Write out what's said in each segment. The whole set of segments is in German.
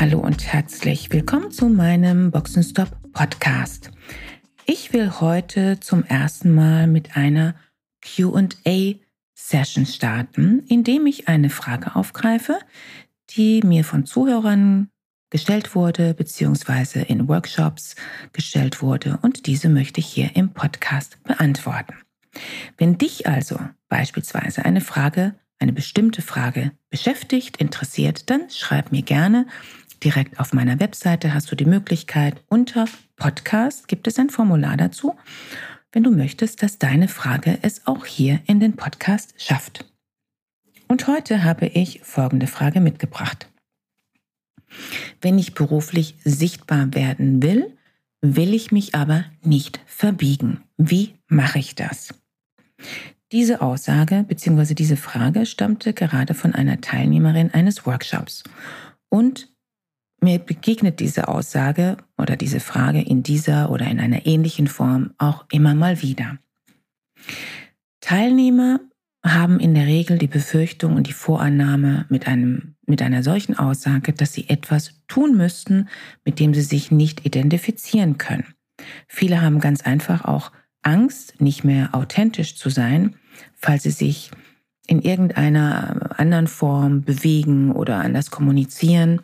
Hallo und herzlich willkommen zu meinem Boxenstop Podcast. Ich will heute zum ersten Mal mit einer QA Session starten, indem ich eine Frage aufgreife, die mir von Zuhörern gestellt wurde, beziehungsweise in Workshops gestellt wurde und diese möchte ich hier im Podcast beantworten. Wenn dich also beispielsweise eine Frage, eine bestimmte Frage beschäftigt, interessiert, dann schreib mir gerne direkt auf meiner Webseite hast du die Möglichkeit, unter Podcast gibt es ein Formular dazu, wenn du möchtest, dass deine Frage es auch hier in den Podcast schafft. Und heute habe ich folgende Frage mitgebracht. Wenn ich beruflich sichtbar werden will, will ich mich aber nicht verbiegen. Wie mache ich das? Diese Aussage bzw. diese Frage stammte gerade von einer Teilnehmerin eines Workshops. Und mir begegnet diese Aussage oder diese Frage in dieser oder in einer ähnlichen Form auch immer mal wieder. Teilnehmer haben in der Regel die Befürchtung und die Vorannahme mit, einem, mit einer solchen Aussage, dass sie etwas tun müssten, mit dem sie sich nicht identifizieren können. Viele haben ganz einfach auch Angst, nicht mehr authentisch zu sein, falls sie sich in irgendeiner anderen Form bewegen oder anders kommunizieren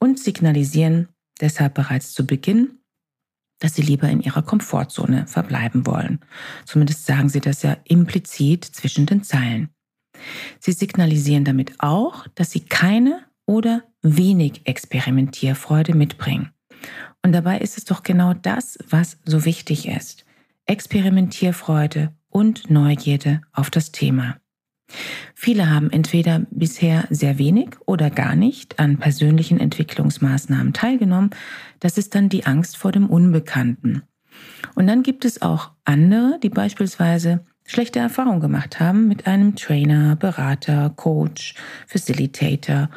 und signalisieren deshalb bereits zu Beginn, dass sie lieber in ihrer Komfortzone verbleiben wollen. Zumindest sagen sie das ja implizit zwischen den Zeilen. Sie signalisieren damit auch, dass sie keine oder wenig Experimentierfreude mitbringen. Und dabei ist es doch genau das, was so wichtig ist. Experimentierfreude und Neugierde auf das Thema. Viele haben entweder bisher sehr wenig oder gar nicht an persönlichen Entwicklungsmaßnahmen teilgenommen. Das ist dann die Angst vor dem Unbekannten. Und dann gibt es auch andere, die beispielsweise schlechte Erfahrungen gemacht haben mit einem Trainer, Berater, Coach, Facilitator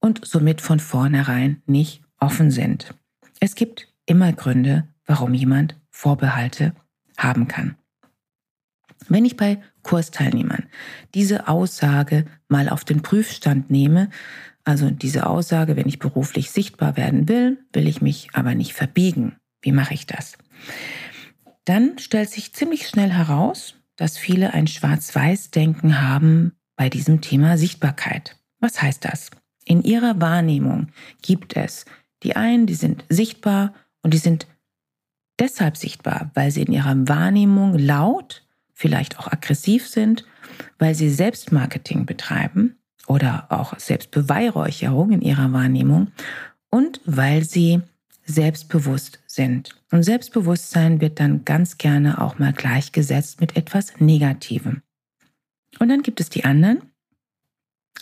und somit von vornherein nicht offen sind. Es gibt immer Gründe, warum jemand Vorbehalte haben kann. Wenn ich bei Kursteilnehmern diese Aussage mal auf den Prüfstand nehme, also diese Aussage, wenn ich beruflich sichtbar werden will, will ich mich aber nicht verbiegen. Wie mache ich das? Dann stellt sich ziemlich schnell heraus, dass viele ein Schwarz-Weiß-Denken haben bei diesem Thema Sichtbarkeit. Was heißt das? In ihrer Wahrnehmung gibt es die einen, die sind sichtbar und die sind deshalb sichtbar, weil sie in ihrer Wahrnehmung laut vielleicht auch aggressiv sind, weil sie Selbstmarketing betreiben oder auch Selbstbeweihräucherung in ihrer Wahrnehmung und weil sie selbstbewusst sind. Und Selbstbewusstsein wird dann ganz gerne auch mal gleichgesetzt mit etwas Negativem. Und dann gibt es die anderen,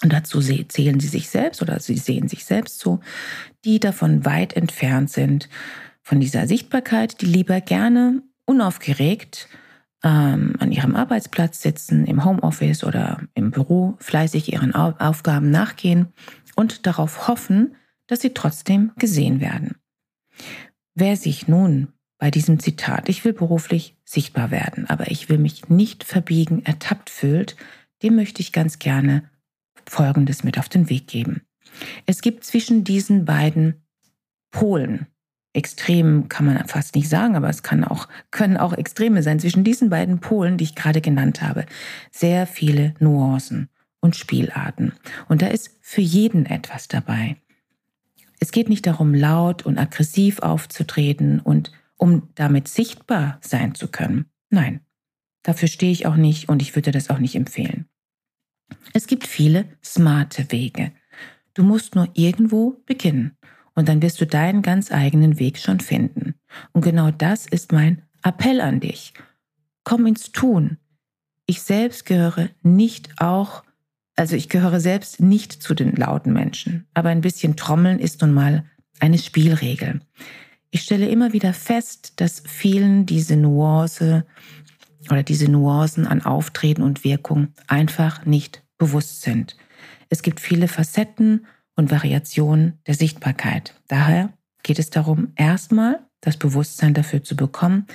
und dazu zählen sie sich selbst oder sie sehen sich selbst so, die davon weit entfernt sind, von dieser Sichtbarkeit, die lieber gerne unaufgeregt ähm, an ihrem Arbeitsplatz sitzen, im Homeoffice oder im Büro, fleißig ihren Aufgaben nachgehen und darauf hoffen, dass sie trotzdem gesehen werden. Wer sich nun bei diesem Zitat, ich will beruflich sichtbar werden, aber ich will mich nicht verbiegen, ertappt fühlt, dem möchte ich ganz gerne Folgendes mit auf den Weg geben. Es gibt zwischen diesen beiden Polen, extrem kann man fast nicht sagen, aber es kann auch, können auch Extreme sein. Zwischen diesen beiden Polen, die ich gerade genannt habe, sehr viele Nuancen und Spielarten. Und da ist für jeden etwas dabei. Es geht nicht darum, laut und aggressiv aufzutreten und um damit sichtbar sein zu können. Nein, dafür stehe ich auch nicht und ich würde das auch nicht empfehlen. Es gibt viele smarte Wege. Du musst nur irgendwo beginnen und dann wirst du deinen ganz eigenen Weg schon finden. Und genau das ist mein Appell an dich. Komm ins Tun. Ich selbst gehöre nicht auch, also ich gehöre selbst nicht zu den lauten Menschen, aber ein bisschen Trommeln ist nun mal eine Spielregel. Ich stelle immer wieder fest, dass vielen diese Nuance oder diese Nuancen an Auftreten und Wirkung einfach nicht bewusst sind. Es gibt viele Facetten und Variationen der Sichtbarkeit. Daher geht es darum, erstmal das Bewusstsein dafür zu bekommen,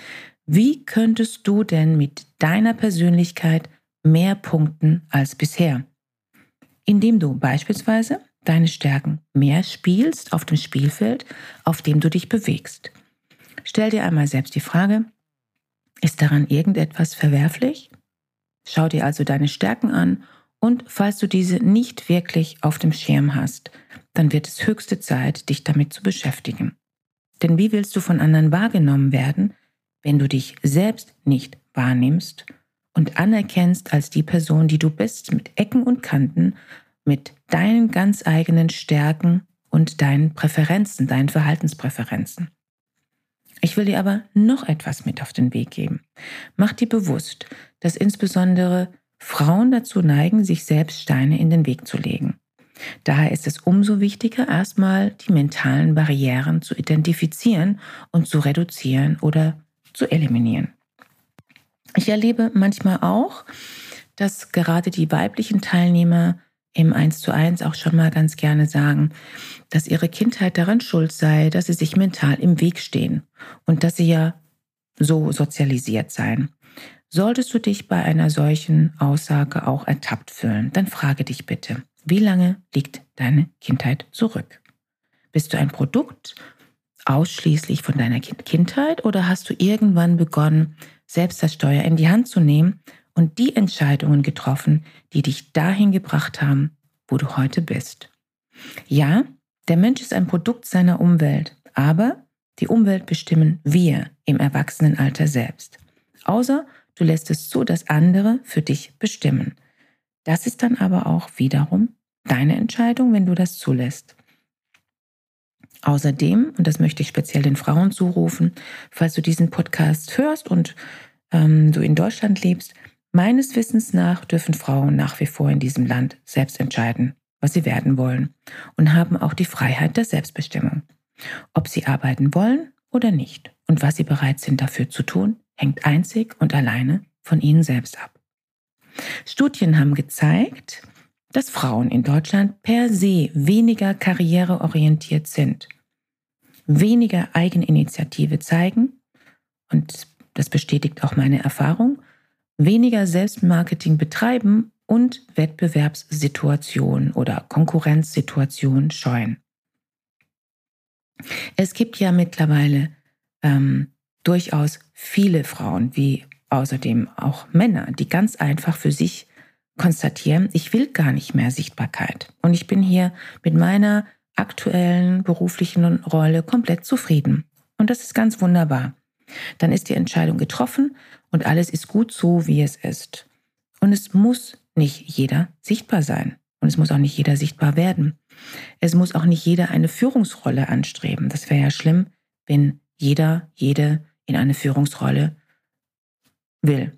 wie könntest du denn mit deiner Persönlichkeit mehr punkten als bisher? Indem du beispielsweise deine Stärken mehr spielst auf dem Spielfeld, auf dem du dich bewegst. Stell dir einmal selbst die Frage, ist daran irgendetwas verwerflich? Schau dir also deine Stärken an und falls du diese nicht wirklich auf dem Schirm hast, dann wird es höchste Zeit, dich damit zu beschäftigen. Denn wie willst du von anderen wahrgenommen werden, wenn du dich selbst nicht wahrnimmst und anerkennst als die Person, die du bist, mit Ecken und Kanten, mit deinen ganz eigenen Stärken und deinen Präferenzen, deinen Verhaltenspräferenzen. Ich will dir aber noch etwas mit auf den Weg geben. Mach dir bewusst, dass insbesondere Frauen dazu neigen, sich selbst Steine in den Weg zu legen. Daher ist es umso wichtiger, erstmal die mentalen Barrieren zu identifizieren und zu reduzieren oder zu eliminieren. Ich erlebe manchmal auch, dass gerade die weiblichen Teilnehmer im 1 zu 1 auch schon mal ganz gerne sagen, dass ihre Kindheit daran schuld sei, dass sie sich mental im Weg stehen und dass sie ja so sozialisiert seien. Solltest du dich bei einer solchen Aussage auch ertappt fühlen, dann frage dich bitte, wie lange liegt deine Kindheit zurück? Bist du ein Produkt ausschließlich von deiner Kindheit oder hast du irgendwann begonnen, selbst das Steuer in die Hand zu nehmen und die Entscheidungen getroffen, die dich dahin gebracht haben, wo du heute bist? Ja, der Mensch ist ein Produkt seiner Umwelt, aber die Umwelt bestimmen wir im Erwachsenenalter selbst. Außer Du lässt es zu, dass andere für dich bestimmen. Das ist dann aber auch wiederum deine Entscheidung, wenn du das zulässt. Außerdem, und das möchte ich speziell den Frauen zurufen, falls du diesen Podcast hörst und ähm, du in Deutschland lebst, meines Wissens nach dürfen Frauen nach wie vor in diesem Land selbst entscheiden, was sie werden wollen und haben auch die Freiheit der Selbstbestimmung. Ob sie arbeiten wollen oder nicht und was sie bereit sind dafür zu tun, hängt einzig und alleine von ihnen selbst ab. Studien haben gezeigt, dass Frauen in Deutschland per se weniger karriereorientiert sind, weniger Eigeninitiative zeigen, und das bestätigt auch meine Erfahrung, weniger Selbstmarketing betreiben und Wettbewerbssituationen oder Konkurrenzsituationen scheuen. Es gibt ja mittlerweile ähm, durchaus viele Frauen, wie außerdem auch Männer, die ganz einfach für sich konstatieren, ich will gar nicht mehr Sichtbarkeit. Und ich bin hier mit meiner aktuellen beruflichen Rolle komplett zufrieden. Und das ist ganz wunderbar. Dann ist die Entscheidung getroffen und alles ist gut so, wie es ist. Und es muss nicht jeder sichtbar sein. Und es muss auch nicht jeder sichtbar werden. Es muss auch nicht jeder eine Führungsrolle anstreben. Das wäre ja schlimm, wenn jeder, jede in eine Führungsrolle will.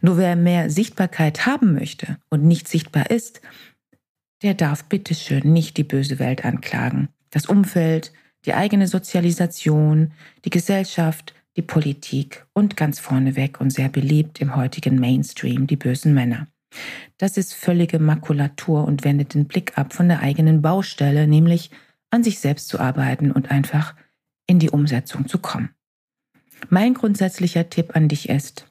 Nur wer mehr Sichtbarkeit haben möchte und nicht sichtbar ist, der darf bitteschön nicht die böse Welt anklagen. Das Umfeld, die eigene Sozialisation, die Gesellschaft, die Politik und ganz vorneweg und sehr beliebt im heutigen Mainstream die bösen Männer. Das ist völlige Makulatur und wendet den Blick ab von der eigenen Baustelle, nämlich an sich selbst zu arbeiten und einfach in die Umsetzung zu kommen. Mein grundsätzlicher Tipp an dich ist,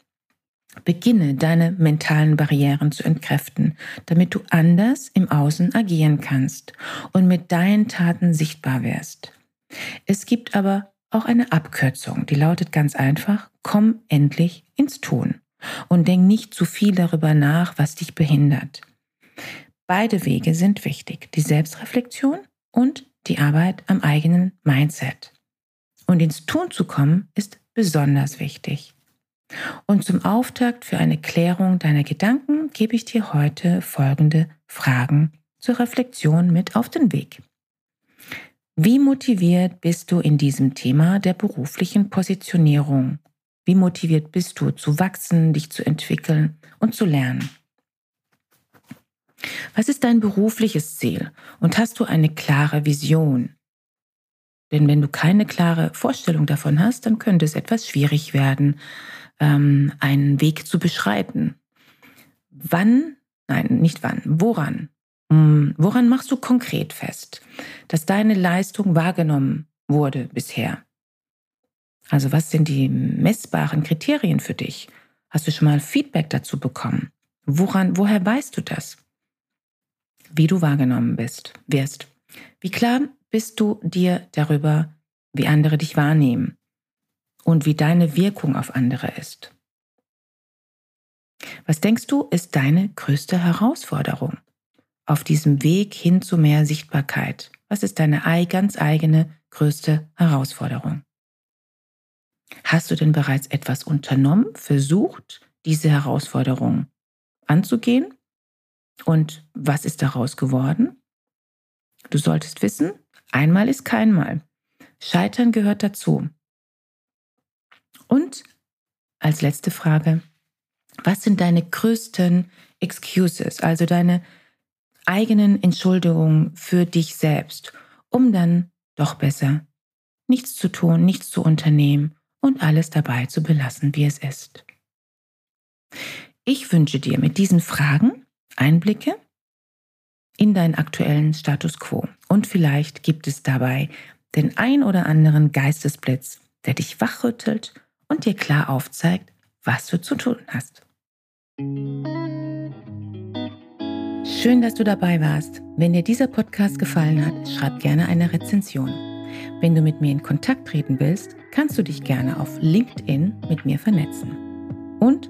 beginne deine mentalen Barrieren zu entkräften, damit du anders im Außen agieren kannst und mit deinen Taten sichtbar wirst. Es gibt aber auch eine Abkürzung, die lautet ganz einfach, komm endlich ins Tun und denk nicht zu viel darüber nach, was dich behindert. Beide Wege sind wichtig, die Selbstreflexion und die Arbeit am eigenen Mindset. Und ins Tun zu kommen ist besonders wichtig. Und zum Auftakt für eine Klärung deiner Gedanken gebe ich dir heute folgende Fragen zur Reflexion mit auf den Weg. Wie motiviert bist du in diesem Thema der beruflichen Positionierung? Wie motiviert bist du zu wachsen, dich zu entwickeln und zu lernen? Was ist dein berufliches Ziel und hast du eine klare Vision? Denn wenn du keine klare Vorstellung davon hast, dann könnte es etwas schwierig werden, ähm, einen Weg zu beschreiten. Wann, nein, nicht wann, woran? Hm, woran machst du konkret fest, dass deine Leistung wahrgenommen wurde bisher? Also was sind die messbaren Kriterien für dich? Hast du schon mal Feedback dazu bekommen? Woran, woher weißt du das? Wie du wahrgenommen bist, wirst. Wie klar bist du dir darüber, wie andere dich wahrnehmen und wie deine Wirkung auf andere ist? Was denkst du, ist deine größte Herausforderung auf diesem Weg hin zu mehr Sichtbarkeit? Was ist deine ganz eigene größte Herausforderung? Hast du denn bereits etwas unternommen, versucht, diese Herausforderung anzugehen? Und was ist daraus geworden? Du solltest wissen, einmal ist kein Mal. Scheitern gehört dazu. Und als letzte Frage, was sind deine größten Excuses, also deine eigenen Entschuldigungen für dich selbst, um dann doch besser nichts zu tun, nichts zu unternehmen und alles dabei zu belassen, wie es ist. Ich wünsche dir mit diesen Fragen Einblicke in deinen aktuellen Status quo und vielleicht gibt es dabei den ein oder anderen Geistesblitz, der dich wachrüttelt und dir klar aufzeigt, was du zu tun hast. Schön, dass du dabei warst. Wenn dir dieser Podcast gefallen hat, schreib gerne eine Rezension. Wenn du mit mir in Kontakt treten willst, kannst du dich gerne auf LinkedIn mit mir vernetzen. Und